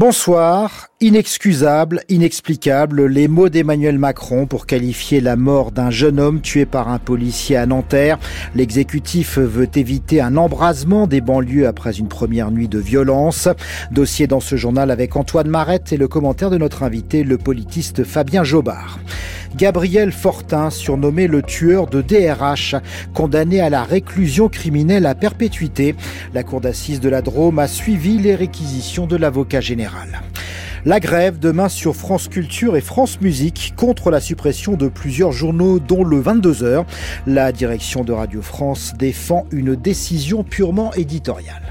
Bonsoir. Inexcusable, inexplicable, les mots d'Emmanuel Macron pour qualifier la mort d'un jeune homme tué par un policier à Nanterre. L'exécutif veut éviter un embrasement des banlieues après une première nuit de violence. Dossier dans ce journal avec Antoine Marette et le commentaire de notre invité, le politiste Fabien Jobard. Gabriel Fortin, surnommé le tueur de DRH, condamné à la réclusion criminelle à perpétuité. La cour d'assises de la Drôme a suivi les réquisitions de l'avocat général. La grève demain sur France Culture et France Musique contre la suppression de plusieurs journaux dont le 22h. La direction de Radio France défend une décision purement éditoriale.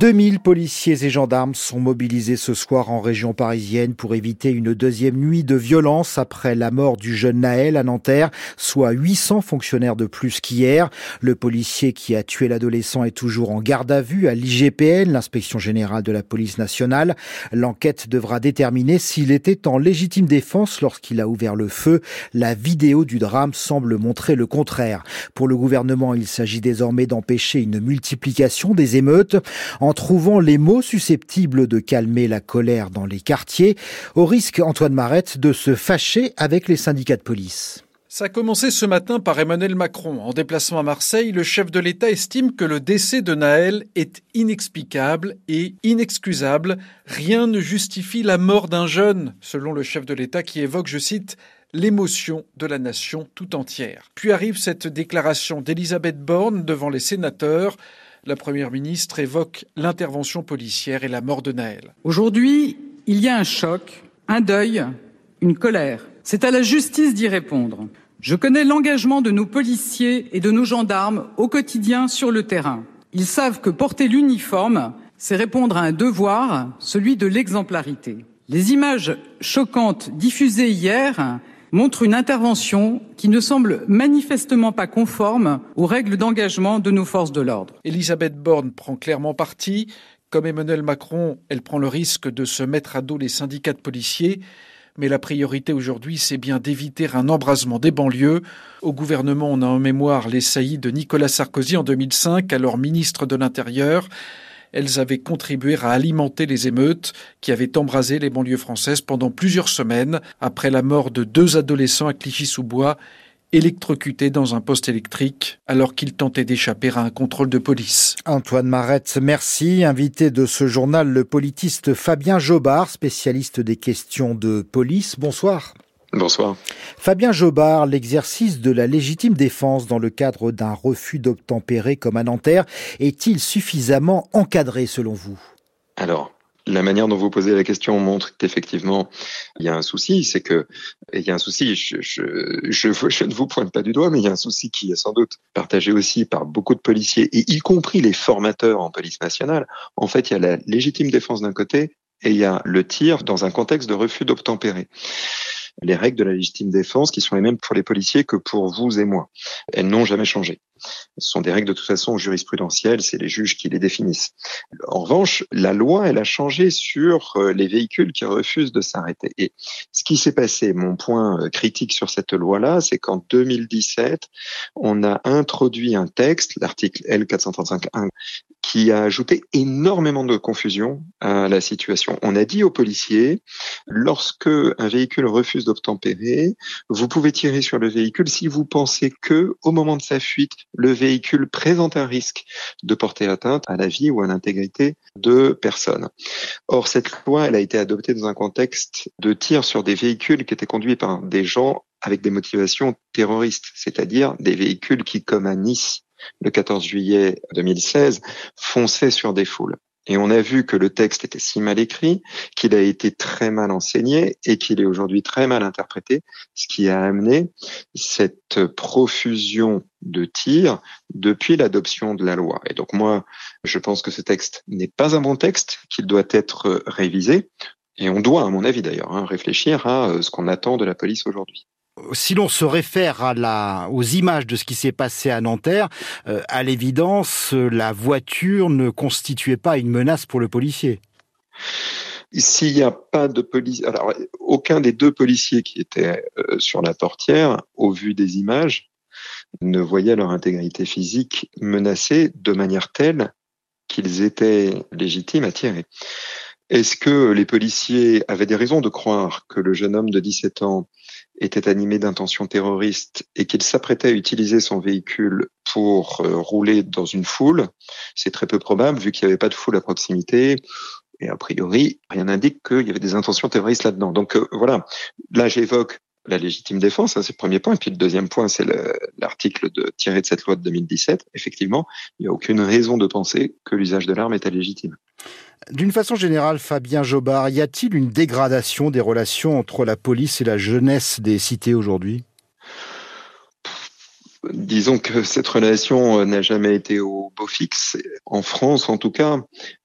2000 policiers et gendarmes sont mobilisés ce soir en région parisienne pour éviter une deuxième nuit de violence après la mort du jeune Naël à Nanterre, soit 800 fonctionnaires de plus qu'hier. Le policier qui a tué l'adolescent est toujours en garde à vue à l'IGPN, l'inspection générale de la police nationale. L'enquête devra déterminer s'il était en légitime défense lorsqu'il a ouvert le feu. La vidéo du drame semble montrer le contraire. Pour le gouvernement, il s'agit désormais d'empêcher une multiplication des émeutes trouvant les mots susceptibles de calmer la colère dans les quartiers, au risque, Antoine Marette, de se fâcher avec les syndicats de police. Ça a commencé ce matin par Emmanuel Macron. En déplacement à Marseille, le chef de l'État estime que le décès de Naël est inexplicable et inexcusable. Rien ne justifie la mort d'un jeune, selon le chef de l'État qui évoque, je cite, l'émotion de la nation tout entière. Puis arrive cette déclaration d'Elisabeth Borne devant les sénateurs. La Première ministre évoque l'intervention policière et la mort de Naël. Aujourd'hui, il y a un choc, un deuil, une colère. C'est à la justice d'y répondre. Je connais l'engagement de nos policiers et de nos gendarmes au quotidien sur le terrain. Ils savent que porter l'uniforme, c'est répondre à un devoir, celui de l'exemplarité. Les images choquantes diffusées hier montre une intervention qui ne semble manifestement pas conforme aux règles d'engagement de nos forces de l'ordre. Elisabeth Borne prend clairement parti. Comme Emmanuel Macron, elle prend le risque de se mettre à dos les syndicats de policiers. Mais la priorité aujourd'hui, c'est bien d'éviter un embrasement des banlieues. Au gouvernement, on a en mémoire les saillies de Nicolas Sarkozy en 2005, alors ministre de l'Intérieur. Elles avaient contribué à alimenter les émeutes qui avaient embrasé les banlieues françaises pendant plusieurs semaines après la mort de deux adolescents à Clichy-sous-Bois électrocutés dans un poste électrique alors qu'ils tentaient d'échapper à un contrôle de police. Antoine Marette, merci. Invité de ce journal, le politiste Fabien Jobard, spécialiste des questions de police. Bonsoir. Bonsoir. Fabien Jobard, l'exercice de la légitime défense dans le cadre d'un refus d'obtempérer comme à Nanterre est-il suffisamment encadré selon vous? Alors, la manière dont vous posez la question montre qu'effectivement, il y a un souci. C'est que, il y a un souci, je, je, je, je, ne vous pointe pas du doigt, mais il y a un souci qui est sans doute partagé aussi par beaucoup de policiers, et y compris les formateurs en police nationale. En fait, il y a la légitime défense d'un côté et il y a le tir dans un contexte de refus d'obtempérer les règles de la légitime défense qui sont les mêmes pour les policiers que pour vous et moi. Elles n'ont jamais changé. Ce sont des règles de toute façon jurisprudentielles, c'est les juges qui les définissent. En revanche, la loi, elle a changé sur euh, les véhicules qui refusent de s'arrêter. Et ce qui s'est passé, mon point euh, critique sur cette loi-là, c'est qu'en 2017, on a introduit un texte, l'article L435.1, qui a ajouté énormément de confusion à la situation. On a dit aux policiers, lorsque un véhicule refuse d'obtempérer, vous pouvez tirer sur le véhicule si vous pensez que, au moment de sa fuite, le véhicule présente un risque de porter atteinte à la vie ou à l'intégrité de personnes. Or, cette loi, elle a été adoptée dans un contexte de tir sur des véhicules qui étaient conduits par des gens avec des motivations terroristes, c'est-à-dire des véhicules qui, comme à Nice, le 14 juillet 2016, fonçaient sur des foules. Et on a vu que le texte était si mal écrit, qu'il a été très mal enseigné et qu'il est aujourd'hui très mal interprété, ce qui a amené cette profusion de tirs depuis l'adoption de la loi. Et donc moi, je pense que ce texte n'est pas un bon texte, qu'il doit être révisé. Et on doit, à mon avis d'ailleurs, hein, réfléchir à euh, ce qu'on attend de la police aujourd'hui si l'on se réfère aux images de ce qui s'est passé à Nanterre, euh, à l'évidence, la voiture ne constituait pas une menace pour le policier. S'il n'y a pas de police, alors aucun des deux policiers qui étaient euh, sur la portière, au vu des images, ne voyait leur intégrité physique menacée de manière telle qu'ils étaient légitimes à tirer. Est-ce que les policiers avaient des raisons de croire que le jeune homme de 17 ans était animé d'intentions terroristes et qu'il s'apprêtait à utiliser son véhicule pour euh, rouler dans une foule? C'est très peu probable vu qu'il n'y avait pas de foule à proximité. Et a priori, rien n'indique qu'il y avait des intentions terroristes là-dedans. Donc euh, voilà, là j'évoque la légitime défense, hein, c'est le premier point. Et puis le deuxième point, c'est l'article de, tiré de cette loi de 2017. Effectivement, il n'y a aucune raison de penser que l'usage de l'arme était légitime. D'une façon générale, Fabien Jobard, y a-t-il une dégradation des relations entre la police et la jeunesse des cités aujourd'hui? Disons que cette relation euh, n'a jamais été au beau fixe, en France en tout cas,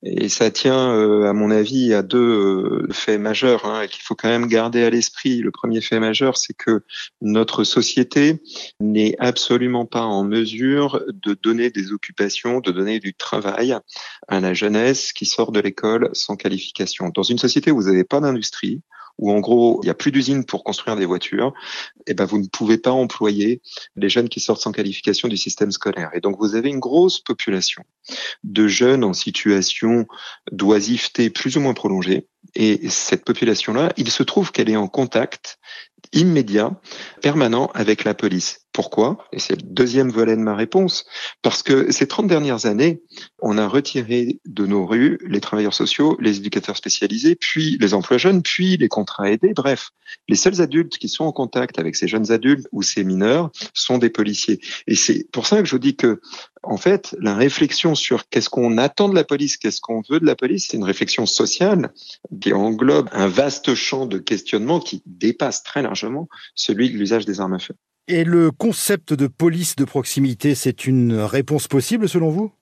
et ça tient, euh, à mon avis, à deux euh, faits majeurs hein, qu'il faut quand même garder à l'esprit. Le premier fait majeur, c'est que notre société n'est absolument pas en mesure de donner des occupations, de donner du travail à la jeunesse qui sort de l'école sans qualification. Dans une société où vous n'avez pas d'industrie, où en gros il n'y a plus d'usines pour construire des voitures, et eh ben vous ne pouvez pas employer les jeunes qui sortent sans qualification du système scolaire. Et donc vous avez une grosse population de jeunes en situation d'oisiveté plus ou moins prolongée. Et cette population-là, il se trouve qu'elle est en contact immédiat, permanent avec la police. Pourquoi Et c'est le deuxième volet de ma réponse. Parce que ces 30 dernières années, on a retiré de nos rues les travailleurs sociaux, les éducateurs spécialisés, puis les emplois jeunes, puis les contrats aidés. Bref, les seuls adultes qui sont en contact avec ces jeunes adultes ou ces mineurs sont des policiers. Et c'est pour ça que je dis que, en fait, la réflexion sur qu'est-ce qu'on attend de la police, qu'est-ce qu'on veut de la police, c'est une réflexion sociale qui englobe un vaste champ de questionnement qui dépasse très largement celui de l'usage des armes à feu. Et le concept de police de proximité, c'est une réponse possible selon vous?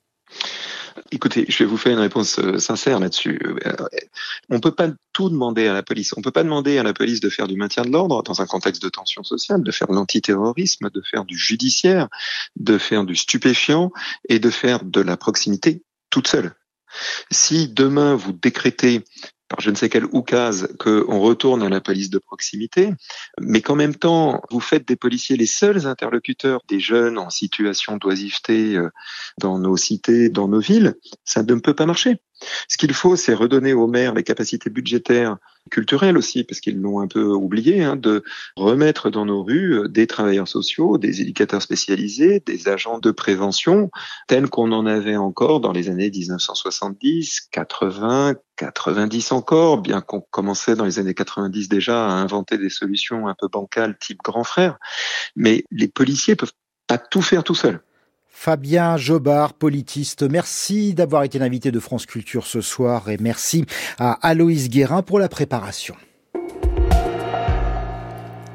Écoutez, je vais vous faire une réponse euh, sincère là-dessus. Euh, on ne peut pas tout demander à la police. On ne peut pas demander à la police de faire du maintien de l'ordre dans un contexte de tension sociale, de faire de l'antiterrorisme, de faire du judiciaire, de faire du stupéfiant et de faire de la proximité toute seule. Si demain vous décrétez par je ne sais quel oukase qu'on retourne à la police de proximité, mais qu'en même temps, vous faites des policiers les seuls interlocuteurs des jeunes en situation d'oisiveté euh, dans nos cités, dans nos villes, ça ne peut pas marcher. Ce qu'il faut, c'est redonner aux maires les capacités budgétaires, culturelles aussi, parce qu'ils l'ont un peu oublié, hein, de remettre dans nos rues euh, des travailleurs sociaux, des éducateurs spécialisés, des agents de prévention, tels qu'on en avait encore dans les années 1970, 80, 90 encore, bien qu'on commençait dans les années 90 déjà à inventer des solutions un peu bancales type grand frère. Mais les policiers peuvent pas tout faire tout seuls. Fabien Jobard, politiste, merci d'avoir été l'invité de France Culture ce soir et merci à Aloïs Guérin pour la préparation.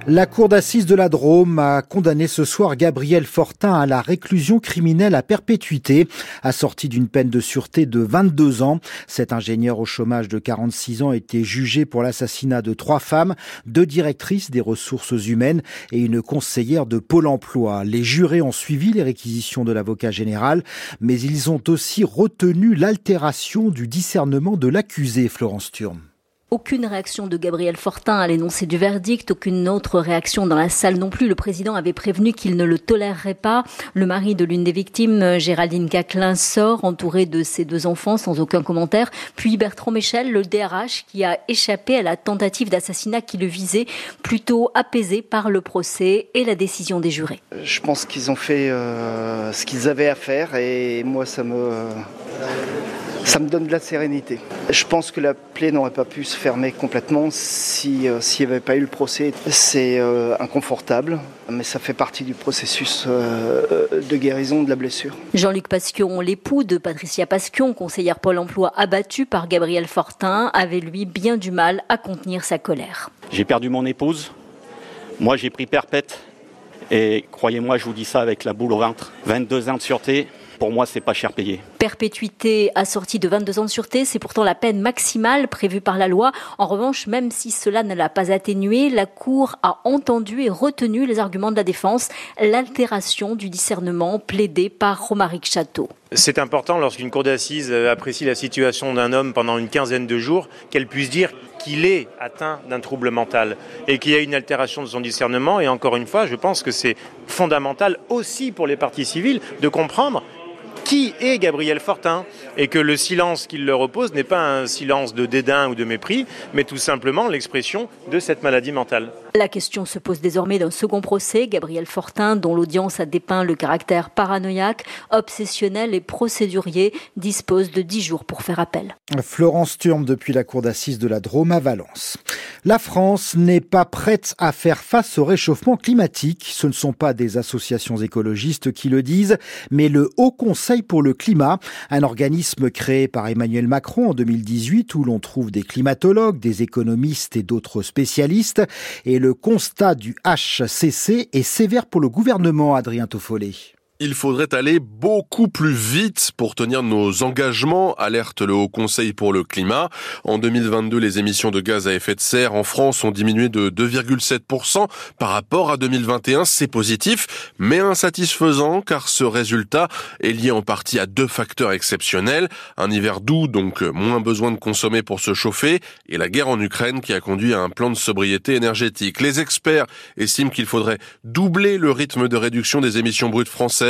La cour d'assises de la Drôme a condamné ce soir Gabriel Fortin à la réclusion criminelle à perpétuité, assortie d'une peine de sûreté de 22 ans. Cet ingénieur au chômage de 46 ans été jugé pour l'assassinat de trois femmes, deux directrices des ressources humaines et une conseillère de Pôle emploi. Les jurés ont suivi les réquisitions de l'avocat général, mais ils ont aussi retenu l'altération du discernement de l'accusé, Florence Thurm. Aucune réaction de Gabriel Fortin à l'énoncé du verdict, aucune autre réaction dans la salle non plus. Le président avait prévenu qu'il ne le tolérerait pas. Le mari de l'une des victimes, Géraldine Caclin, sort entouré de ses deux enfants sans aucun commentaire. Puis Bertrand Michel, le DRH, qui a échappé à la tentative d'assassinat qui le visait, plutôt apaisé par le procès et la décision des jurés. Je pense qu'ils ont fait euh, ce qu'ils avaient à faire et moi ça me ça me donne de la sérénité. Je pense que la plaie n'aurait pas pu se fermer complètement si euh, s'il n'y avait pas eu le procès. C'est euh, inconfortable, mais ça fait partie du processus euh, de guérison de la blessure. Jean-Luc Pasquion, l'époux de Patricia Pasquion, conseillère Pôle Emploi abattue par Gabriel Fortin, avait lui bien du mal à contenir sa colère. J'ai perdu mon épouse. Moi, j'ai pris perpète. Et croyez-moi, je vous dis ça avec la boule au ventre. 22 ans de sûreté, pour moi, c'est pas cher payé. Perpétuité assortie de 22 ans de sûreté, c'est pourtant la peine maximale prévue par la loi. En revanche, même si cela ne l'a pas atténué, la Cour a entendu et retenu les arguments de la défense, l'altération du discernement plaidé par Romaric Château. C'est important lorsqu'une cour d'assises apprécie la situation d'un homme pendant une quinzaine de jours, qu'elle puisse dire qu'il est atteint d'un trouble mental et qu'il y a une altération de son discernement. Et encore une fois, je pense que c'est fondamental aussi pour les parties civiles de comprendre qui est Gabriel Fortin et que le silence qu'il leur oppose n'est pas un silence de dédain ou de mépris, mais tout simplement l'expression de cette maladie mentale. La question se pose désormais d'un second procès. Gabriel Fortin, dont l'audience a dépeint le caractère paranoïaque, obsessionnel et procédurier, dispose de 10 jours pour faire appel. Florence Turme depuis la cour d'assises de la Drôme à Valence. La France n'est pas prête à faire face au réchauffement climatique. Ce ne sont pas des associations écologistes qui le disent, mais le Haut Conseil pour le climat, un organisme créé par Emmanuel Macron en 2018 où l'on trouve des climatologues, des économistes et d'autres spécialistes. Et le constat du HCC est sévère pour le gouvernement, Adrien Toffolé il faudrait aller beaucoup plus vite pour tenir nos engagements, alerte le Haut Conseil pour le climat. En 2022, les émissions de gaz à effet de serre en France ont diminué de 2,7% par rapport à 2021. C'est positif, mais insatisfaisant car ce résultat est lié en partie à deux facteurs exceptionnels. Un hiver doux, donc moins besoin de consommer pour se chauffer, et la guerre en Ukraine qui a conduit à un plan de sobriété énergétique. Les experts estiment qu'il faudrait doubler le rythme de réduction des émissions brutes françaises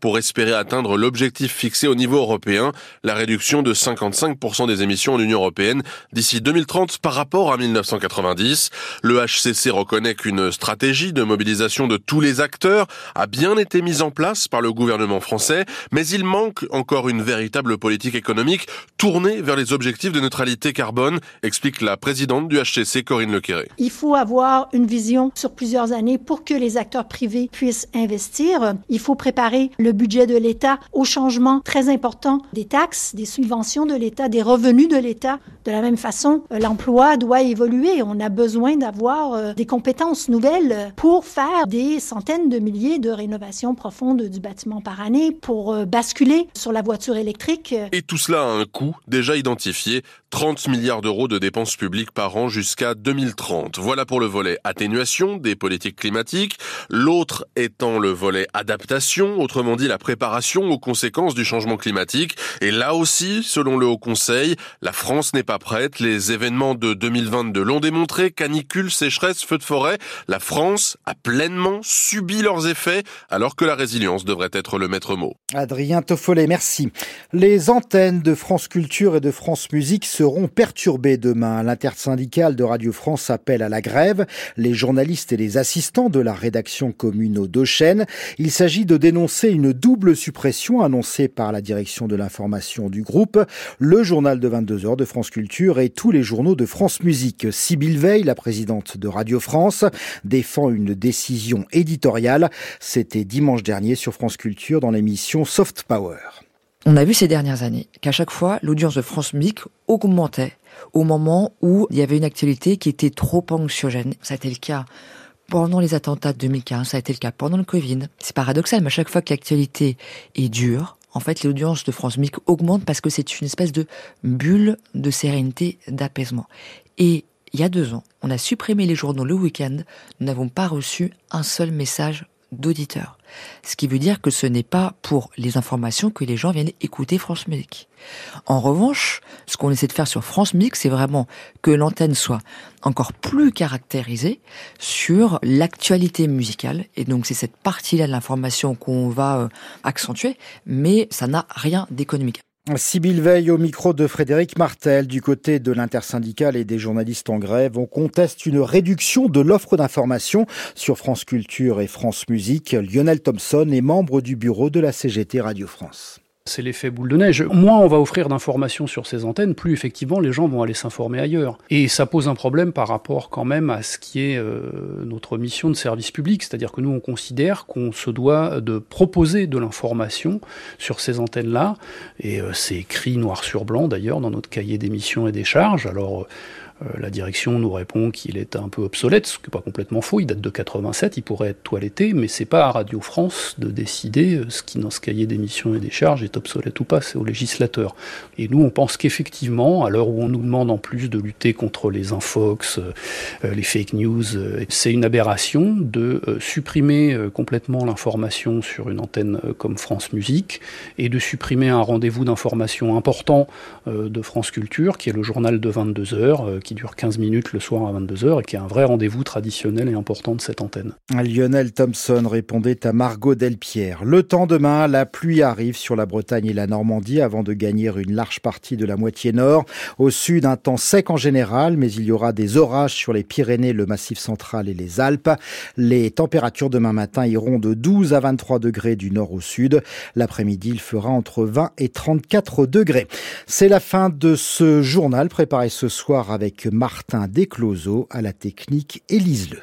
pour espérer atteindre l'objectif fixé au niveau européen, la réduction de 55% des émissions en Union européenne d'ici 2030 par rapport à 1990. Le HCC reconnaît qu'une stratégie de mobilisation de tous les acteurs a bien été mise en place par le gouvernement français, mais il manque encore une véritable politique économique tournée vers les objectifs de neutralité carbone, explique la présidente du HCC, Corinne Lequéré. Il faut avoir une vision sur plusieurs années pour que les acteurs privés puissent investir. Il faut préparer le budget de l'État au changement très important des taxes, des subventions de l'État, des revenus de l'État. De la même façon, euh, l'emploi doit évoluer. On a besoin d'avoir euh, des compétences nouvelles pour faire des centaines de milliers de rénovations profondes du bâtiment par année, pour euh, basculer sur la voiture électrique. Et tout cela a un coût déjà identifié, 30 milliards d'euros de dépenses publiques par an jusqu'à 2030. Voilà pour le volet atténuation des politiques climatiques, l'autre étant le volet adaptation autrement dit la préparation aux conséquences du changement climatique. Et là aussi, selon le Haut Conseil, la France n'est pas prête. Les événements de 2022 l'ont démontré, canicule, sécheresse, feux de forêt. La France a pleinement subi leurs effets, alors que la résilience devrait être le maître mot. Adrien Toffollet, merci. Les antennes de France Culture et de France Musique seront perturbées demain. L'intersyndicale de Radio France appelle à la grève les journalistes et les assistants de la rédaction commune aux deux chaînes. Il s'agit de dénoncer une double suppression annoncée par la direction de l'information du groupe, le journal de 22 heures de France Culture et tous les journaux de France Musique. Sybille Veil, la présidente de Radio France, défend une décision éditoriale. C'était dimanche dernier sur France Culture dans l'émission Soft Power. On a vu ces dernières années qu'à chaque fois, l'audience de France Musique augmentait au moment où il y avait une actualité qui était trop anxiogène. Ça a été le cas pendant les attentats de 2015, ça a été le cas pendant le Covid. C'est paradoxal, mais à chaque fois que l'actualité est dure, en fait, l'audience de France Musique augmente parce que c'est une espèce de bulle de sérénité, d'apaisement. Et il y a deux ans, on a supprimé les journaux le week-end, nous n'avons pas reçu un seul message d'auditeurs. Ce qui veut dire que ce n'est pas pour les informations que les gens viennent écouter France Musique. En revanche, ce qu'on essaie de faire sur France Musique, c'est vraiment que l'antenne soit encore plus caractérisée sur l'actualité musicale. Et donc c'est cette partie-là de l'information qu'on va euh, accentuer, mais ça n'a rien d'économique. Sybille Veille au micro de Frédéric Martel du côté de l'intersyndicale et des journalistes en grève. On conteste une réduction de l'offre d'information sur France Culture et France Musique. Lionel Thompson est membre du bureau de la CGT Radio France. C'est l'effet boule de neige. Moins on va offrir d'informations sur ces antennes, plus effectivement les gens vont aller s'informer ailleurs. Et ça pose un problème par rapport quand même à ce qui est euh, notre mission de service public, c'est-à-dire que nous on considère qu'on se doit de proposer de l'information sur ces antennes-là, et euh, c'est écrit noir sur blanc d'ailleurs dans notre cahier d'émissions et des charges. Alors euh, la direction nous répond qu'il est un peu obsolète, ce qui n'est pas complètement faux, il date de 87, il pourrait être toiletté, mais c'est pas à Radio France de décider euh, ce qui dans ce cahier d'émissions et des charges est obsolète ou pas, c'est au législateur. Et nous on pense qu'effectivement, à l'heure où on nous demande en plus de lutter contre les infox, euh, les fake news, c'est une aberration de supprimer complètement l'information sur une antenne comme France Musique et de supprimer un rendez-vous d'information important de France Culture, qui est le journal de 22 heures, qui dure 15 minutes le soir à 22h et qui est un vrai rendez-vous traditionnel et important de cette antenne. Lionel Thompson répondait à Margot Delpierre. Le temps demain, la pluie arrive sur la Bretagne et la Normandie avant de gagner une large partie de la moitié nord. Au sud, un temps sec en général, mais il y aura des orages sur les Pyrénées, le Massif central et les Alpes. Les températures demain matin iront de 12 à 23 degrés du nord au sud. L'après-midi, il fera entre 20 et 34 degrés. C'est la fin de ce journal préparé ce soir avec Martin Descloseaux à la technique Élise Le.